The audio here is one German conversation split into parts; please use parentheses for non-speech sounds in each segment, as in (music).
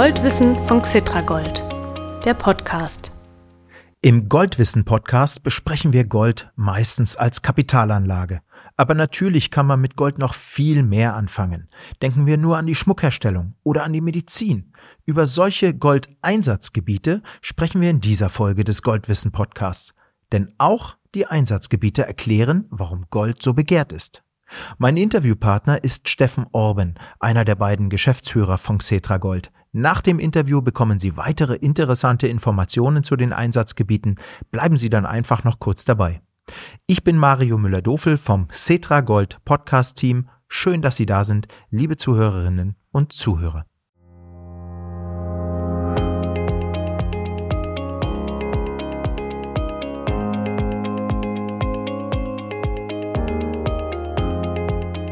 Goldwissen von Xitragold, der Podcast. Im Goldwissen Podcast besprechen wir Gold meistens als Kapitalanlage. Aber natürlich kann man mit Gold noch viel mehr anfangen. Denken wir nur an die Schmuckherstellung oder an die Medizin. Über solche Goldeinsatzgebiete sprechen wir in dieser Folge des Goldwissen Podcasts. Denn auch die Einsatzgebiete erklären, warum Gold so begehrt ist. Mein Interviewpartner ist Steffen Orben, einer der beiden Geschäftsführer von Xetra Gold. Nach dem Interview bekommen Sie weitere interessante Informationen zu den Einsatzgebieten. Bleiben Sie dann einfach noch kurz dabei. Ich bin Mario Müller-Dofel vom Cetra Gold Podcast Team. Schön, dass Sie da sind, liebe Zuhörerinnen und Zuhörer.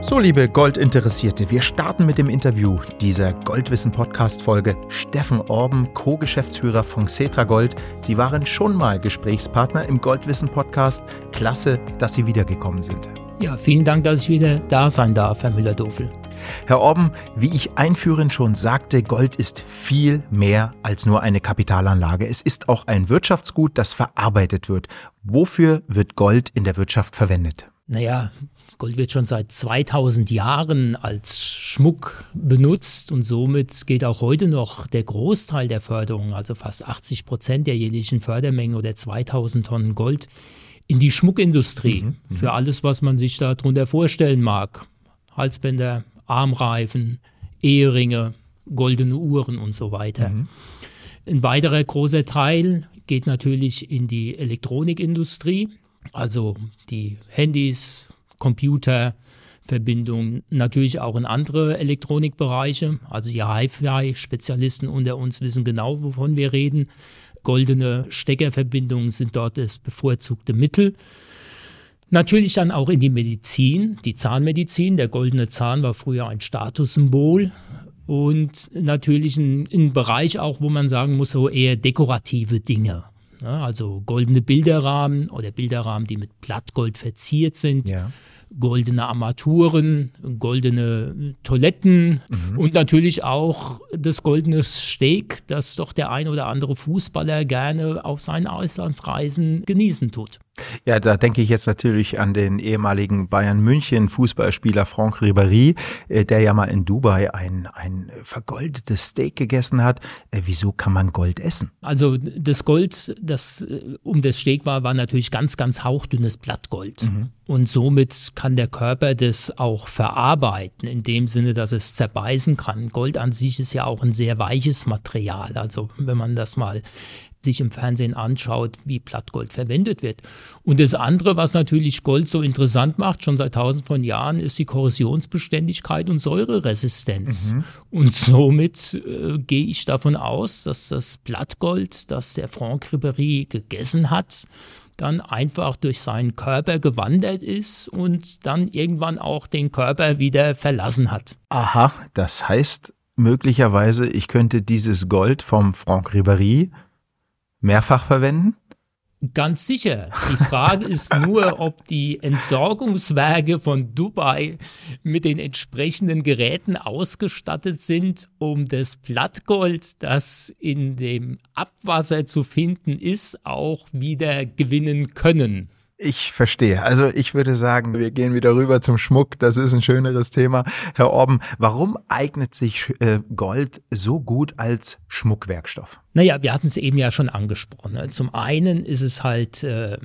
So, liebe Goldinteressierte, wir starten mit dem Interview dieser Goldwissen-Podcast-Folge. Steffen Orben, Co-Geschäftsführer von Cetra Gold. Sie waren schon mal Gesprächspartner im Goldwissen-Podcast. Klasse, dass Sie wiedergekommen sind. Ja, vielen Dank, dass ich wieder da sein darf, Herr Müller-Dofel. Herr Orben, wie ich einführend schon sagte, Gold ist viel mehr als nur eine Kapitalanlage. Es ist auch ein Wirtschaftsgut, das verarbeitet wird. Wofür wird Gold in der Wirtschaft verwendet? Naja, Gold wird schon seit 2000 Jahren als Schmuck benutzt und somit geht auch heute noch der Großteil der Förderung, also fast 80 Prozent der jährlichen Fördermenge oder 2000 Tonnen Gold, in die Schmuckindustrie. Mhm, mhm, für alles, was man sich darunter vorstellen mag. Halsbänder, Armreifen, Eheringe, goldene Uhren und so weiter. Mhm. Ein weiterer großer Teil geht natürlich in die Elektronikindustrie, also die Handys, Computerverbindungen, natürlich auch in andere Elektronikbereiche. Also die Hi-Fi-Spezialisten unter uns wissen genau, wovon wir reden. Goldene Steckerverbindungen sind dort das bevorzugte Mittel. Natürlich dann auch in die Medizin, die Zahnmedizin. Der goldene Zahn war früher ein Statussymbol. Und natürlich ein, ein Bereich auch, wo man sagen muss, so eher dekorative Dinge. Ja, also goldene Bilderrahmen oder Bilderrahmen, die mit Blattgold verziert sind. Ja goldene Armaturen, goldene Toiletten mhm. und natürlich auch das goldene Steak, das doch der ein oder andere Fußballer gerne auf seinen Auslandsreisen genießen tut. Ja, da denke ich jetzt natürlich an den ehemaligen Bayern München Fußballspieler Franck Ribéry, äh, der ja mal in Dubai ein, ein vergoldetes Steak gegessen hat. Äh, wieso kann man Gold essen? Also das Gold, das äh, um das Steak war, war natürlich ganz, ganz hauchdünnes Blattgold. Mhm. Und somit kann der Körper das auch verarbeiten, in dem Sinne, dass es zerbeißen kann. Gold an sich ist ja auch ein sehr weiches Material. Also wenn man das mal sich im Fernsehen anschaut, wie Blattgold verwendet wird. Und das andere, was natürlich Gold so interessant macht, schon seit tausend von Jahren, ist die Korrosionsbeständigkeit und Säureresistenz. Mhm. Und somit äh, gehe ich davon aus, dass das Blattgold, das der Franck Ribéry gegessen hat, dann einfach durch seinen Körper gewandert ist und dann irgendwann auch den Körper wieder verlassen hat. Aha, das heißt möglicherweise, ich könnte dieses Gold vom Franck Ribéry mehrfach verwenden? Ganz sicher. Die Frage ist nur, ob die Entsorgungswerke von Dubai mit den entsprechenden Geräten ausgestattet sind, um das Blattgold, das in dem Abwasser zu finden ist, auch wieder gewinnen können. Ich verstehe. Also ich würde sagen, wir gehen wieder rüber zum Schmuck. Das ist ein schöneres Thema. Herr Orben, warum eignet sich äh, Gold so gut als Schmuckwerkstoff? Naja, wir hatten es eben ja schon angesprochen. Ne? Zum einen ist es halt äh,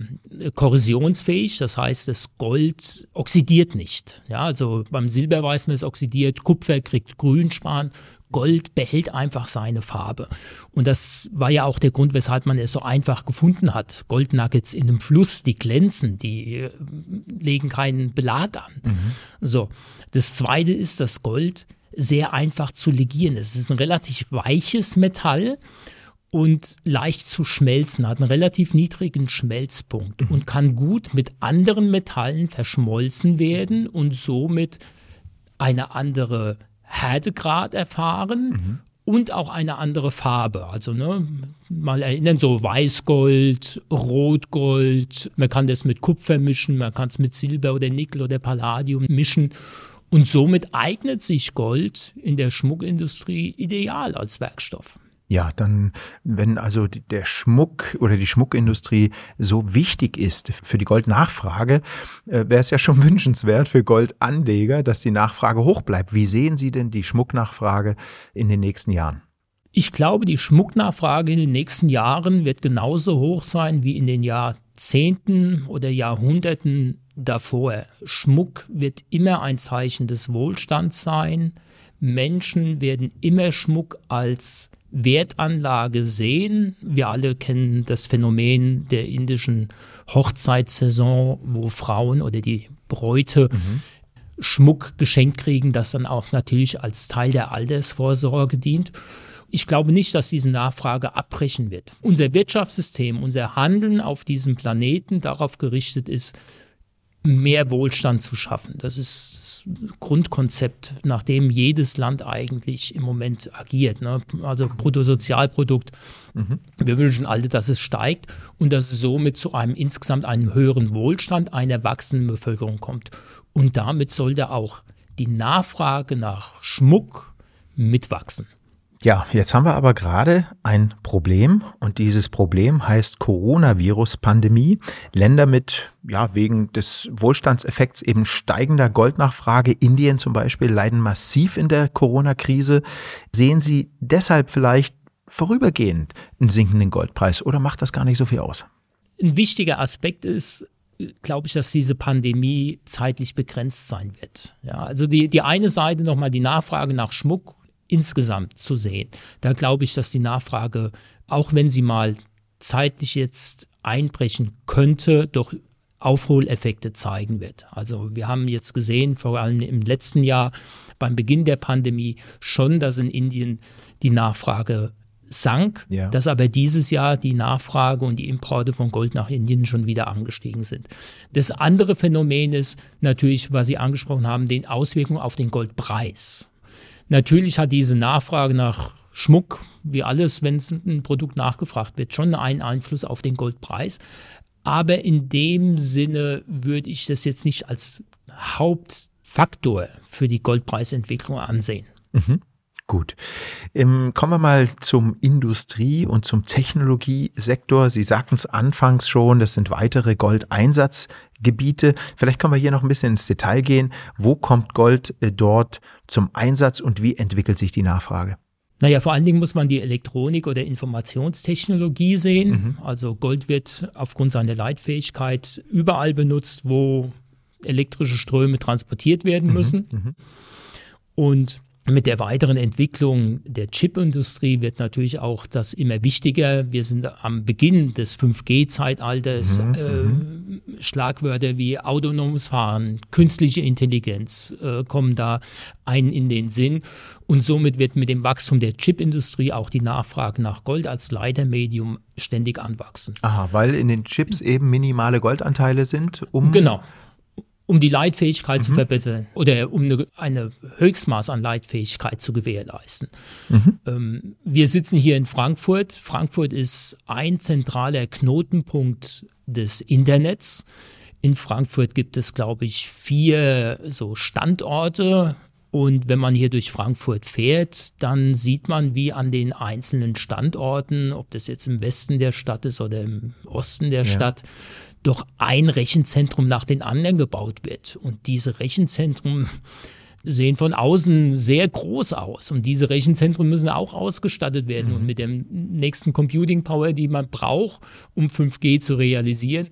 korrosionsfähig, das heißt, das Gold oxidiert nicht. Ja, also beim Silber weiß man, es oxidiert, Kupfer kriegt Grünspan, Gold behält einfach seine Farbe. Und das war ja auch der Grund, weshalb man es so einfach gefunden hat. Goldnuggets in einem Fluss, die glänzen, die äh, legen keinen Belag an. Mhm. So. Das zweite ist, dass Gold sehr einfach zu legieren ist. Es ist ein relativ weiches Metall und leicht zu schmelzen, hat einen relativ niedrigen Schmelzpunkt mhm. und kann gut mit anderen Metallen verschmolzen werden und somit eine andere Härtegrad erfahren mhm. und auch eine andere Farbe. Also ne, mal erinnern, so Weißgold, Rotgold, man kann das mit Kupfer mischen, man kann es mit Silber oder Nickel oder Palladium mischen. Und somit eignet sich Gold in der Schmuckindustrie ideal als Werkstoff. Ja, dann, wenn also der Schmuck oder die Schmuckindustrie so wichtig ist für die Goldnachfrage, äh, wäre es ja schon (laughs) wünschenswert für Goldanleger, dass die Nachfrage hoch bleibt. Wie sehen Sie denn die Schmucknachfrage in den nächsten Jahren? Ich glaube, die Schmucknachfrage in den nächsten Jahren wird genauso hoch sein wie in den Jahrzehnten oder Jahrhunderten davor. Schmuck wird immer ein Zeichen des Wohlstands sein. Menschen werden immer Schmuck als Wertanlage sehen. Wir alle kennen das Phänomen der indischen Hochzeitssaison, wo Frauen oder die Bräute mhm. Schmuck geschenkt kriegen, das dann auch natürlich als Teil der Altersvorsorge dient. Ich glaube nicht, dass diese Nachfrage abbrechen wird. Unser Wirtschaftssystem, unser Handeln auf diesem Planeten darauf gerichtet ist, mehr Wohlstand zu schaffen. Das ist das Grundkonzept, nach dem jedes Land eigentlich im Moment agiert. Ne? Also Bruttosozialprodukt. Mhm. Wir wünschen alle, dass es steigt und dass es somit zu einem insgesamt einem höheren Wohlstand einer wachsenden Bevölkerung kommt. Und damit sollte auch die Nachfrage nach Schmuck mitwachsen. Ja, jetzt haben wir aber gerade ein Problem und dieses Problem heißt Coronavirus-Pandemie. Länder mit, ja, wegen des Wohlstandseffekts eben steigender Goldnachfrage, Indien zum Beispiel, leiden massiv in der Corona-Krise. Sehen Sie deshalb vielleicht vorübergehend einen sinkenden Goldpreis oder macht das gar nicht so viel aus? Ein wichtiger Aspekt ist, glaube ich, dass diese Pandemie zeitlich begrenzt sein wird. Ja, also die, die eine Seite nochmal die Nachfrage nach Schmuck insgesamt zu sehen. Da glaube ich, dass die Nachfrage, auch wenn sie mal zeitlich jetzt einbrechen könnte, doch Aufholeffekte zeigen wird. Also wir haben jetzt gesehen, vor allem im letzten Jahr beim Beginn der Pandemie schon, dass in Indien die Nachfrage sank, ja. dass aber dieses Jahr die Nachfrage und die Importe von Gold nach Indien schon wieder angestiegen sind. Das andere Phänomen ist natürlich, was Sie angesprochen haben, den Auswirkungen auf den Goldpreis. Natürlich hat diese Nachfrage nach Schmuck, wie alles, wenn es ein Produkt nachgefragt wird, schon einen Einfluss auf den Goldpreis. Aber in dem Sinne würde ich das jetzt nicht als Hauptfaktor für die Goldpreisentwicklung ansehen. Mhm. Gut. Ähm, kommen wir mal zum Industrie- und zum Technologiesektor. Sie sagten es anfangs schon, das sind weitere Goldeinsatzgebiete. Vielleicht können wir hier noch ein bisschen ins Detail gehen. Wo kommt Gold äh, dort zum Einsatz und wie entwickelt sich die Nachfrage? Naja, vor allen Dingen muss man die Elektronik oder Informationstechnologie sehen. Mhm. Also Gold wird aufgrund seiner Leitfähigkeit überall benutzt, wo elektrische Ströme transportiert werden mhm. müssen. Mhm. Und mit der weiteren Entwicklung der Chipindustrie wird natürlich auch das immer wichtiger. Wir sind am Beginn des 5G-Zeitalters. Mhm, äh, mhm. Schlagwörter wie autonomes Fahren, künstliche Intelligenz äh, kommen da ein in den Sinn. Und somit wird mit dem Wachstum der Chipindustrie auch die Nachfrage nach Gold als Leitermedium ständig anwachsen. Aha, weil in den Chips eben minimale Goldanteile sind, um genau um die Leitfähigkeit mhm. zu verbessern oder um eine, eine, Höchstmaß an Leitfähigkeit zu gewährleisten. Mhm. Ähm, wir sitzen hier in Frankfurt. Frankfurt ist ein zentraler Knotenpunkt des Internets. In Frankfurt gibt es, glaube ich, vier so Standorte. Und wenn man hier durch Frankfurt fährt, dann sieht man, wie an den einzelnen Standorten, ob das jetzt im Westen der Stadt ist oder im Osten der ja. Stadt, doch ein Rechenzentrum nach den anderen gebaut wird. Und diese Rechenzentren sehen von außen sehr groß aus. Und diese Rechenzentren müssen auch ausgestattet werden. Mhm. Und mit der nächsten Computing Power, die man braucht, um 5G zu realisieren,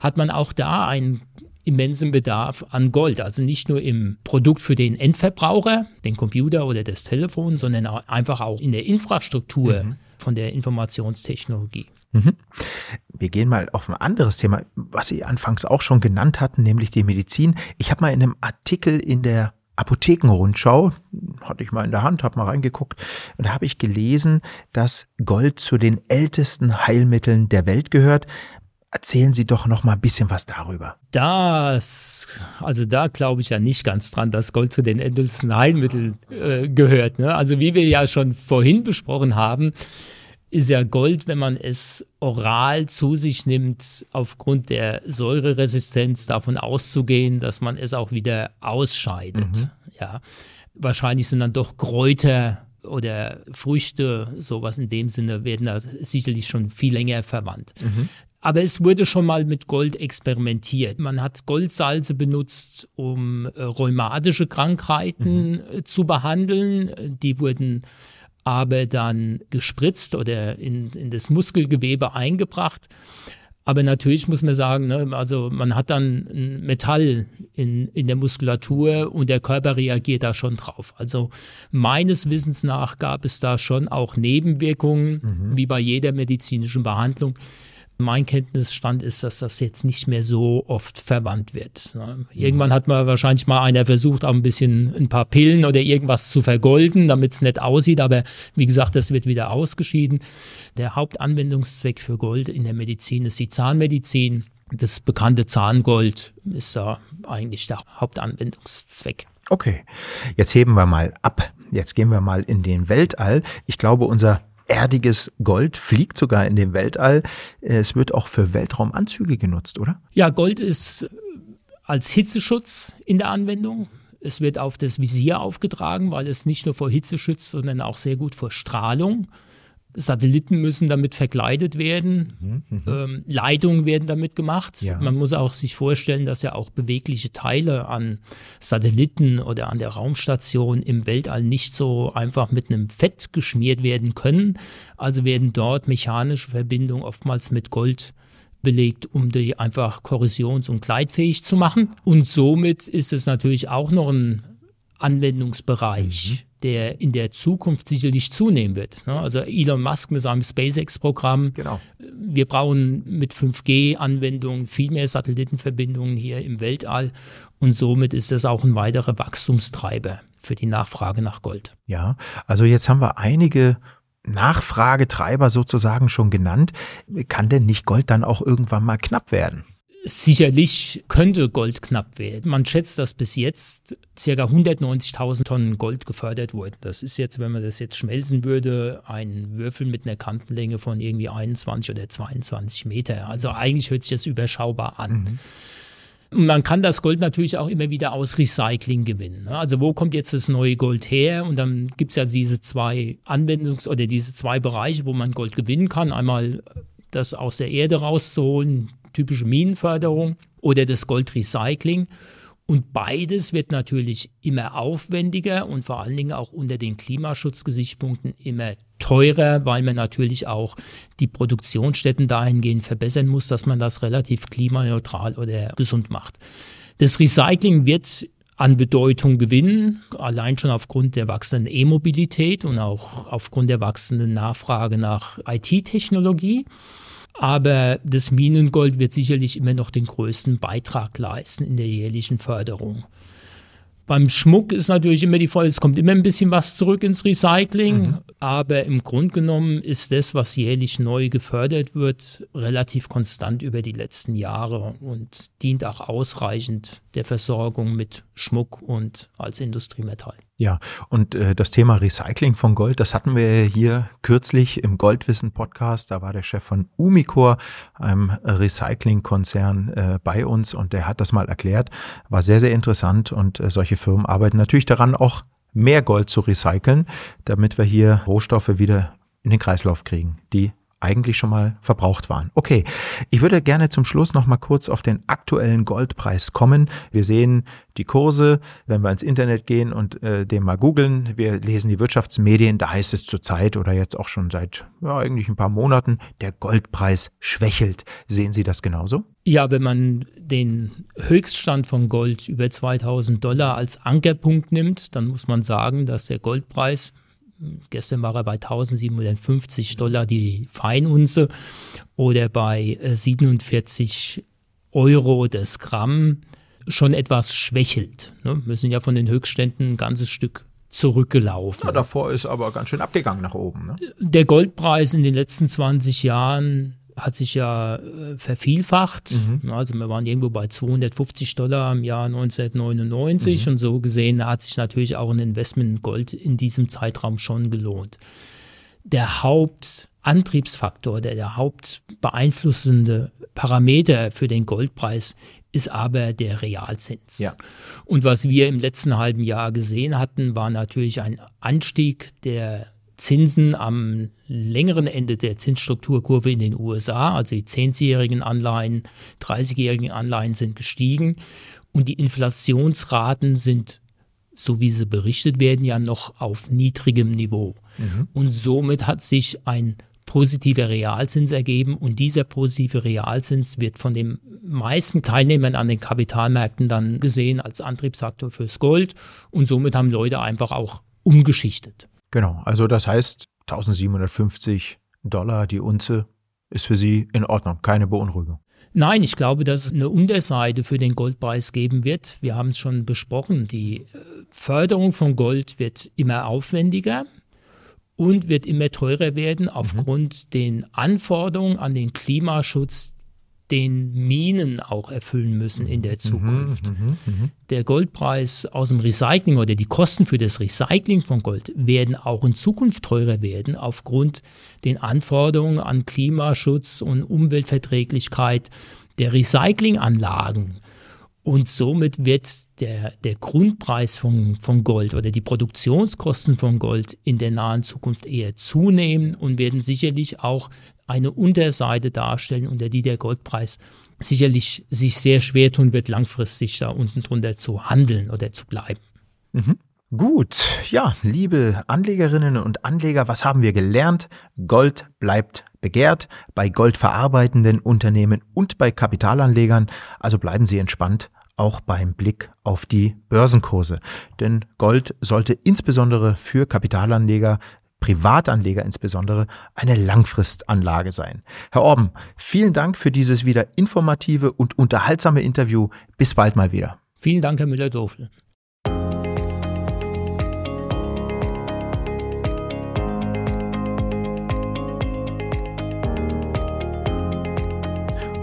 hat man auch da einen immensen Bedarf an Gold. Also nicht nur im Produkt für den Endverbraucher, den Computer oder das Telefon, sondern auch einfach auch in der Infrastruktur mhm. von der Informationstechnologie. Mhm. Wir gehen mal auf ein anderes Thema, was Sie anfangs auch schon genannt hatten, nämlich die Medizin. Ich habe mal in einem Artikel in der Apothekenrundschau, hatte ich mal in der Hand, habe mal reingeguckt, und da habe ich gelesen, dass Gold zu den ältesten Heilmitteln der Welt gehört. Erzählen Sie doch noch mal ein bisschen was darüber. Das, also da glaube ich ja nicht ganz dran, dass Gold zu den ältesten Heilmitteln äh, gehört. Ne? Also wie wir ja schon vorhin besprochen haben, ist ja Gold, wenn man es oral zu sich nimmt, aufgrund der Säureresistenz davon auszugehen, dass man es auch wieder ausscheidet. Ja, wahrscheinlich sind dann doch Kräuter oder Früchte, sowas in dem Sinne, werden da sicherlich schon viel länger verwandt. Mhm. Aber es wurde schon mal mit Gold experimentiert. Man hat Goldsalze benutzt, um äh, rheumatische Krankheiten mhm. Äh, zu behandeln. Die wurden aber dann gespritzt oder in, in das Muskelgewebe eingebracht. Aber natürlich muss man sagen, ne, also man hat dann ein Metall in, in der Muskulatur und der Körper reagiert da schon drauf. Also meines Wissens nach gab es da schon auch Nebenwirkungen, mhm. wie bei jeder medizinischen Behandlung. Mein Kenntnisstand ist, dass das jetzt nicht mehr so oft verwandt wird. Ne? Irgendwann hat man wahrscheinlich mal einer versucht, auch ein bisschen ein paar Pillen oder irgendwas zu vergolden, damit es nett aussieht. Aber wie gesagt, das wird wieder ausgeschieden. Der Hauptanwendungszweck für Gold in der Medizin ist die Zahnmedizin. Das bekannte Zahngold ist da eigentlich der Hauptanwendungszweck. Okay, jetzt heben wir mal ab. Jetzt gehen wir mal in den Weltall. Ich glaube, unser erdiges Gold fliegt sogar in dem Weltall. Es wird auch für Weltraumanzüge genutzt, oder? Ja, Gold ist als Hitzeschutz in der Anwendung. Es wird auf das Visier aufgetragen, weil es nicht nur vor Hitze schützt, sondern auch sehr gut vor Strahlung. Satelliten müssen damit verkleidet werden, mhm, mhm, ähm, Leitungen werden damit gemacht. Ja. Man muss auch sich vorstellen, dass ja auch bewegliche Teile an Satelliten oder an der Raumstation im Weltall nicht so einfach mit einem Fett geschmiert werden können. Also werden dort mechanische Verbindungen oftmals mit Gold belegt, um die einfach korrosions- und gleitfähig zu machen. Und somit ist es natürlich auch noch ein Anwendungsbereich. Mhm der in der Zukunft sicherlich zunehmen wird. Also Elon Musk mit seinem SpaceX-Programm. Genau. Wir brauchen mit 5G-Anwendungen viel mehr Satellitenverbindungen hier im Weltall und somit ist das auch ein weiterer Wachstumstreiber für die Nachfrage nach Gold. Ja, also jetzt haben wir einige Nachfragetreiber sozusagen schon genannt. Kann denn nicht Gold dann auch irgendwann mal knapp werden? Sicherlich könnte Gold knapp werden. Man schätzt, dass bis jetzt ca. 190.000 Tonnen Gold gefördert wurden. Das ist jetzt, wenn man das jetzt schmelzen würde, ein Würfel mit einer Kantenlänge von irgendwie 21 oder 22 Meter. Also eigentlich hört sich das überschaubar an. Mhm. Man kann das Gold natürlich auch immer wieder aus Recycling gewinnen. Ne? Also wo kommt jetzt das neue Gold her? Und dann gibt es ja diese zwei Anwendungs- oder diese zwei Bereiche, wo man Gold gewinnen kann. Einmal das aus der Erde rauszuholen, typische Minenförderung oder das Goldrecycling. Und beides wird natürlich immer aufwendiger und vor allen Dingen auch unter den Klimaschutzgesichtspunkten immer teurer, weil man natürlich auch die Produktionsstätten dahingehend verbessern muss, dass man das relativ klimaneutral oder gesund macht. Das Recycling wird an Bedeutung gewinnen, allein schon aufgrund der wachsenden E-Mobilität und auch aufgrund der wachsenden Nachfrage nach IT-Technologie. Aber das Minengold wird sicherlich immer noch den größten Beitrag leisten in der jährlichen Förderung. Beim Schmuck ist natürlich immer die Frage, es kommt immer ein bisschen was zurück ins Recycling, mhm. aber im Grunde genommen ist das, was jährlich neu gefördert wird, relativ konstant über die letzten Jahre und dient auch ausreichend der Versorgung mit Schmuck und als Industriemetall. Ja, und äh, das Thema Recycling von Gold, das hatten wir hier kürzlich im Goldwissen-Podcast. Da war der Chef von Umicor, einem Recyclingkonzern, äh, bei uns und der hat das mal erklärt. War sehr, sehr interessant und äh, solche Firmen arbeiten natürlich daran, auch mehr Gold zu recyceln, damit wir hier Rohstoffe wieder in den Kreislauf kriegen, die eigentlich schon mal verbraucht waren. Okay, ich würde gerne zum Schluss noch mal kurz auf den aktuellen Goldpreis kommen. Wir sehen die Kurse, wenn wir ins Internet gehen und äh, den mal googeln. Wir lesen die Wirtschaftsmedien, da heißt es zurzeit oder jetzt auch schon seit ja, eigentlich ein paar Monaten, der Goldpreis schwächelt. Sehen Sie das genauso? Ja, wenn man den Höchststand von Gold über 2000 Dollar als Ankerpunkt nimmt, dann muss man sagen, dass der Goldpreis Gestern war er bei 1750 Dollar die Feinunze oder bei 47 äh, Euro das Gramm schon etwas schwächelt. Ne? Wir sind ja von den Höchstständen ein ganzes Stück zurückgelaufen. Ja, davor ist aber ganz schön abgegangen nach oben. Ne? Der Goldpreis in den letzten 20 Jahren hat sich ja äh, vervielfacht. Mhm. Also wir waren irgendwo bei 250 Dollar im Jahr 1999 mhm. und so gesehen hat sich natürlich auch ein Investment in Gold in diesem Zeitraum schon gelohnt. Der Hauptantriebsfaktor, der, der hauptbeeinflussende Parameter für den Goldpreis ist aber der Realzins. Ja. Und was wir im letzten halben Jahr gesehen hatten, war natürlich ein Anstieg der Zinsen am längeren Ende der Zinsstrukturkurve in den USA. Also die 10-jährigen Anleihen, 30-jährigen Anleihen sind gestiegen und die Inflationsraten sind, so wie sie berichtet werden, ja noch auf niedrigem Niveau. Mhm. Und somit hat sich ein positiver Realzins ergeben und dieser positive Realzins wird von den meisten Teilnehmern an den Kapitalmärkten dann gesehen als Antriebsfaktor fürs Gold und somit haben Leute einfach auch umgeschichtet. Genau, also das heißt 1750 Dollar die Unze ist für Sie in Ordnung, keine Beunruhigung. Nein, ich glaube, dass es eine Unterseite für den Goldpreis geben wird. Wir haben es schon besprochen. Die äh, Förderung von Gold wird immer aufwendiger und wird immer teurer werden mhm. aufgrund mhm. den Anforderungen an den Klimaschutz, den Minen auch erfüllen müssen in der mhm, Zukunft. Mhm, mh, mh. Der Goldpreis aus dem Recycling oder die Kosten für das Recycling von Gold werden auch in Zukunft teurer werden aufgrund den Anforderungen an Klimaschutz und Umweltverträglichkeit der Recyclinganlagen. Und somit wird der, der Grundpreis von, von Gold oder die Produktionskosten von Gold in der nahen Zukunft eher zunehmen und werden sicherlich auch eine Unterseite darstellen, unter die der Goldpreis sicherlich sich sehr schwer tun wird, langfristig da unten drunter zu handeln oder zu bleiben. Mhm. Gut, ja, liebe Anlegerinnen und Anleger, was haben wir gelernt? Gold bleibt begehrt bei goldverarbeitenden Unternehmen und bei Kapitalanlegern, also bleiben Sie entspannt, auch beim Blick auf die Börsenkurse. Denn Gold sollte insbesondere für Kapitalanleger Privatanleger insbesondere eine Langfristanlage sein. Herr Orben, vielen Dank für dieses wieder informative und unterhaltsame Interview. Bis bald mal wieder. Vielen Dank, Herr Müller-Dofel.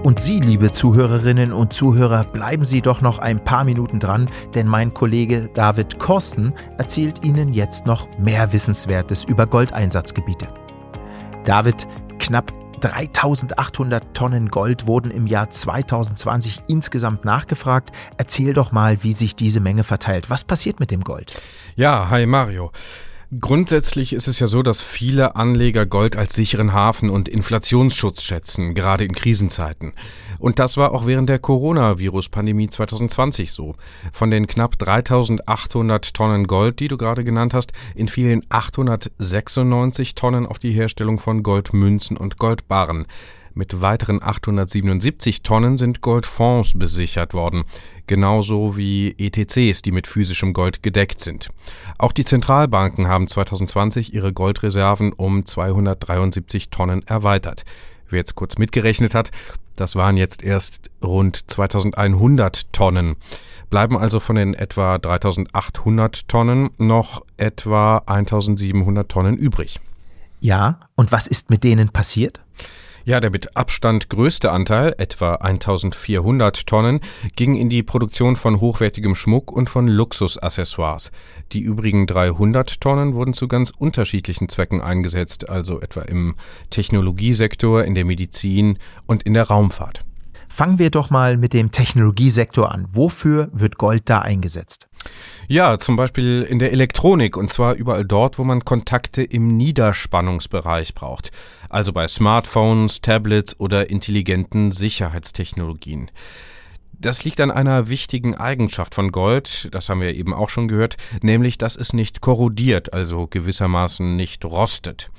Und Sie, liebe Zuhörerinnen und Zuhörer, bleiben Sie doch noch ein paar Minuten dran, denn mein Kollege David Korsten erzählt Ihnen jetzt noch mehr Wissenswertes über Goldeinsatzgebiete. David, knapp 3800 Tonnen Gold wurden im Jahr 2020 insgesamt nachgefragt. Erzähl doch mal, wie sich diese Menge verteilt. Was passiert mit dem Gold? Ja, hi Mario. Grundsätzlich ist es ja so, dass viele Anleger Gold als sicheren Hafen und Inflationsschutz schätzen, gerade in Krisenzeiten. Und das war auch während der Coronavirus-Pandemie 2020 so. Von den knapp 3800 Tonnen Gold, die du gerade genannt hast, entfielen 896 Tonnen auf die Herstellung von Goldmünzen und Goldbarren. Mit weiteren 877 Tonnen sind Goldfonds besichert worden, genauso wie ETCs, die mit physischem Gold gedeckt sind. Auch die Zentralbanken haben 2020 ihre Goldreserven um 273 Tonnen erweitert. Wer jetzt kurz mitgerechnet hat, das waren jetzt erst rund 2100 Tonnen. Bleiben also von den etwa 3800 Tonnen noch etwa 1700 Tonnen übrig. Ja, und was ist mit denen passiert? Ja, der mit Abstand größte Anteil, etwa 1400 Tonnen, ging in die Produktion von hochwertigem Schmuck und von Luxusaccessoires. Die übrigen 300 Tonnen wurden zu ganz unterschiedlichen Zwecken eingesetzt, also etwa im Technologiesektor, in der Medizin und in der Raumfahrt. Fangen wir doch mal mit dem Technologiesektor an. Wofür wird Gold da eingesetzt? Ja, zum Beispiel in der Elektronik und zwar überall dort, wo man Kontakte im Niederspannungsbereich braucht. Also bei Smartphones, Tablets oder intelligenten Sicherheitstechnologien. Das liegt an einer wichtigen Eigenschaft von Gold, das haben wir eben auch schon gehört, nämlich dass es nicht korrodiert, also gewissermaßen nicht rostet.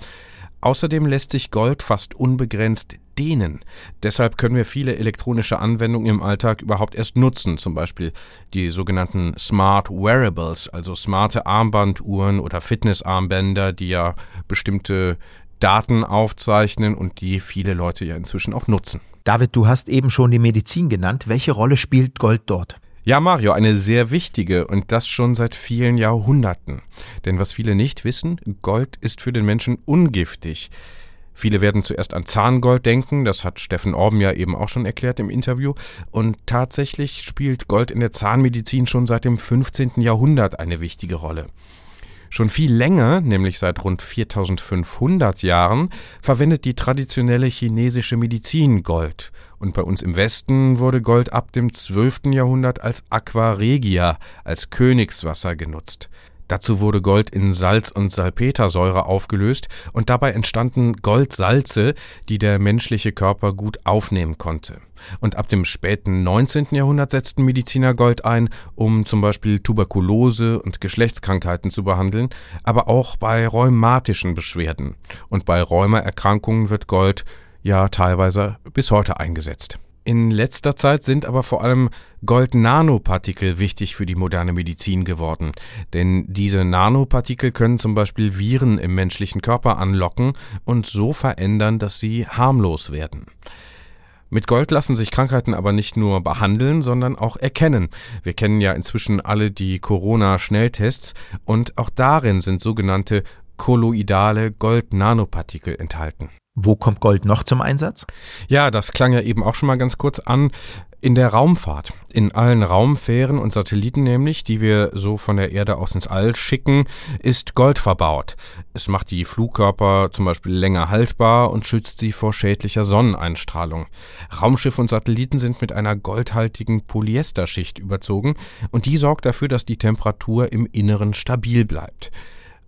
Außerdem lässt sich Gold fast unbegrenzt dehnen. Deshalb können wir viele elektronische Anwendungen im Alltag überhaupt erst nutzen, zum Beispiel die sogenannten Smart Wearables, also smarte Armbanduhren oder Fitnessarmbänder, die ja bestimmte Daten aufzeichnen und die viele Leute ja inzwischen auch nutzen. David, du hast eben schon die Medizin genannt. Welche Rolle spielt Gold dort? Ja, Mario, eine sehr wichtige und das schon seit vielen Jahrhunderten. Denn was viele nicht wissen, Gold ist für den Menschen ungiftig. Viele werden zuerst an Zahngold denken, das hat Steffen Orben ja eben auch schon erklärt im Interview. Und tatsächlich spielt Gold in der Zahnmedizin schon seit dem 15. Jahrhundert eine wichtige Rolle. Schon viel länger, nämlich seit rund 4500 Jahren, verwendet die traditionelle chinesische Medizin Gold Und bei uns im Westen wurde Gold ab dem 12. Jahrhundert als Aqua Regia, als Königswasser genutzt. Dazu wurde Gold in Salz und Salpetersäure aufgelöst und dabei entstanden Goldsalze, die der menschliche Körper gut aufnehmen konnte. Und ab dem späten 19. Jahrhundert setzten Mediziner Gold ein, um zum Beispiel Tuberkulose und Geschlechtskrankheiten zu behandeln, aber auch bei rheumatischen Beschwerden. Und bei Rheumaerkrankungen wird Gold ja teilweise bis heute eingesetzt. In letzter Zeit sind aber vor allem Gold-Nanopartikel wichtig für die moderne Medizin geworden. Denn diese Nanopartikel können zum Beispiel Viren im menschlichen Körper anlocken und so verändern, dass sie harmlos werden. Mit Gold lassen sich Krankheiten aber nicht nur behandeln, sondern auch erkennen. Wir kennen ja inzwischen alle die Corona-Schnelltests und auch darin sind sogenannte kolloidale Gold-Nanopartikel enthalten. Wo kommt Gold noch zum Einsatz? Ja, das klang ja eben auch schon mal ganz kurz an. In der Raumfahrt. In allen Raumfähren und Satelliten nämlich, die wir so von der Erde aus ins All schicken, ist Gold verbaut. Es macht die Flugkörper zum Beispiel länger haltbar und schützt sie vor schädlicher Sonneneinstrahlung. Raumschiffe und Satelliten sind mit einer goldhaltigen Polyesterschicht überzogen und die sorgt dafür, dass die Temperatur im Inneren stabil bleibt.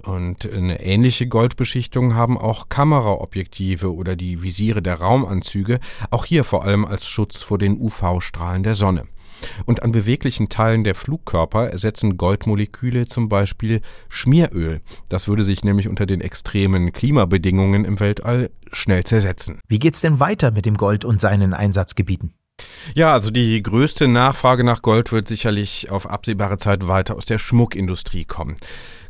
Und eine ähnliche Goldbeschichtung haben auch Kameraobjektive oder die Visiere der Raumanzüge, auch hier vor allem als Schutz vor den UV-Strahlen der Sonne. Und an beweglichen Teilen der Flugkörper ersetzen Goldmoleküle zum Beispiel Schmieröl. Das würde sich nämlich unter den extremen Klimabedingungen im Weltall schnell zersetzen. Wie geht's denn weiter mit dem Gold und seinen Einsatzgebieten? Ja, also die größte Nachfrage nach Gold wird sicherlich auf absehbare Zeit weiter aus der Schmuckindustrie kommen.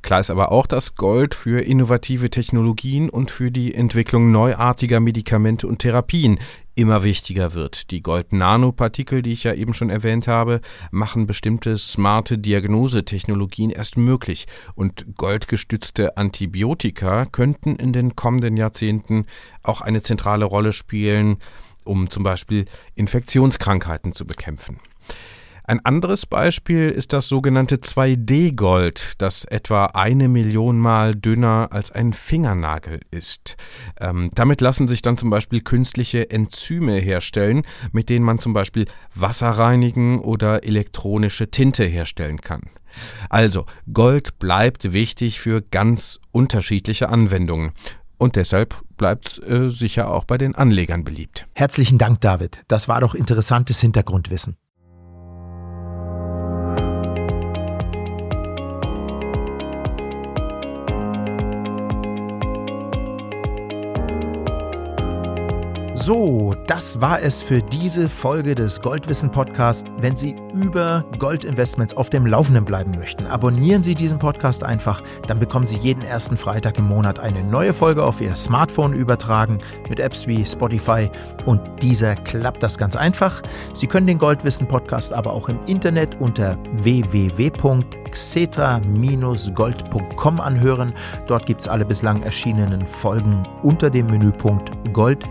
Klar ist aber auch, dass Gold für innovative Technologien und für die Entwicklung neuartiger Medikamente und Therapien immer wichtiger wird. Die Gold-Nanopartikel, die ich ja eben schon erwähnt habe, machen bestimmte smarte Diagnosetechnologien erst möglich und goldgestützte Antibiotika könnten in den kommenden Jahrzehnten auch eine zentrale Rolle spielen, um zum Beispiel Infektionskrankheiten zu bekämpfen. Ein anderes Beispiel ist das sogenannte 2D-Gold, das etwa eine Million Mal dünner als ein Fingernagel ist. Ähm, damit lassen sich dann zum Beispiel künstliche Enzyme herstellen, mit denen man zum Beispiel Wasser reinigen oder elektronische Tinte herstellen kann. Also, Gold bleibt wichtig für ganz unterschiedliche Anwendungen. Und deshalb bleibt es äh, sicher auch bei den Anlegern beliebt. Herzlichen Dank, David. Das war doch interessantes Hintergrundwissen. So, das war es für diese Folge des Goldwissen Podcast. Wenn Sie über Goldinvestments auf dem Laufenden bleiben möchten, abonnieren Sie diesen Podcast einfach. Dann bekommen Sie jeden ersten Freitag im Monat eine neue Folge auf Ihr Smartphone übertragen mit Apps wie Spotify und dieser klappt das ganz einfach. Sie können den Goldwissen Podcast aber auch im Internet unter www.xetra-gold.com anhören. Dort gibt es alle bislang erschienenen Folgen unter dem Menüpunkt Gold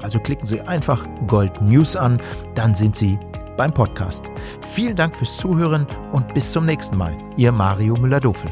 Also klicken Sie einfach Gold News an, dann sind Sie beim Podcast. Vielen Dank fürs Zuhören und bis zum nächsten Mal. Ihr Mario Müller-Dofel.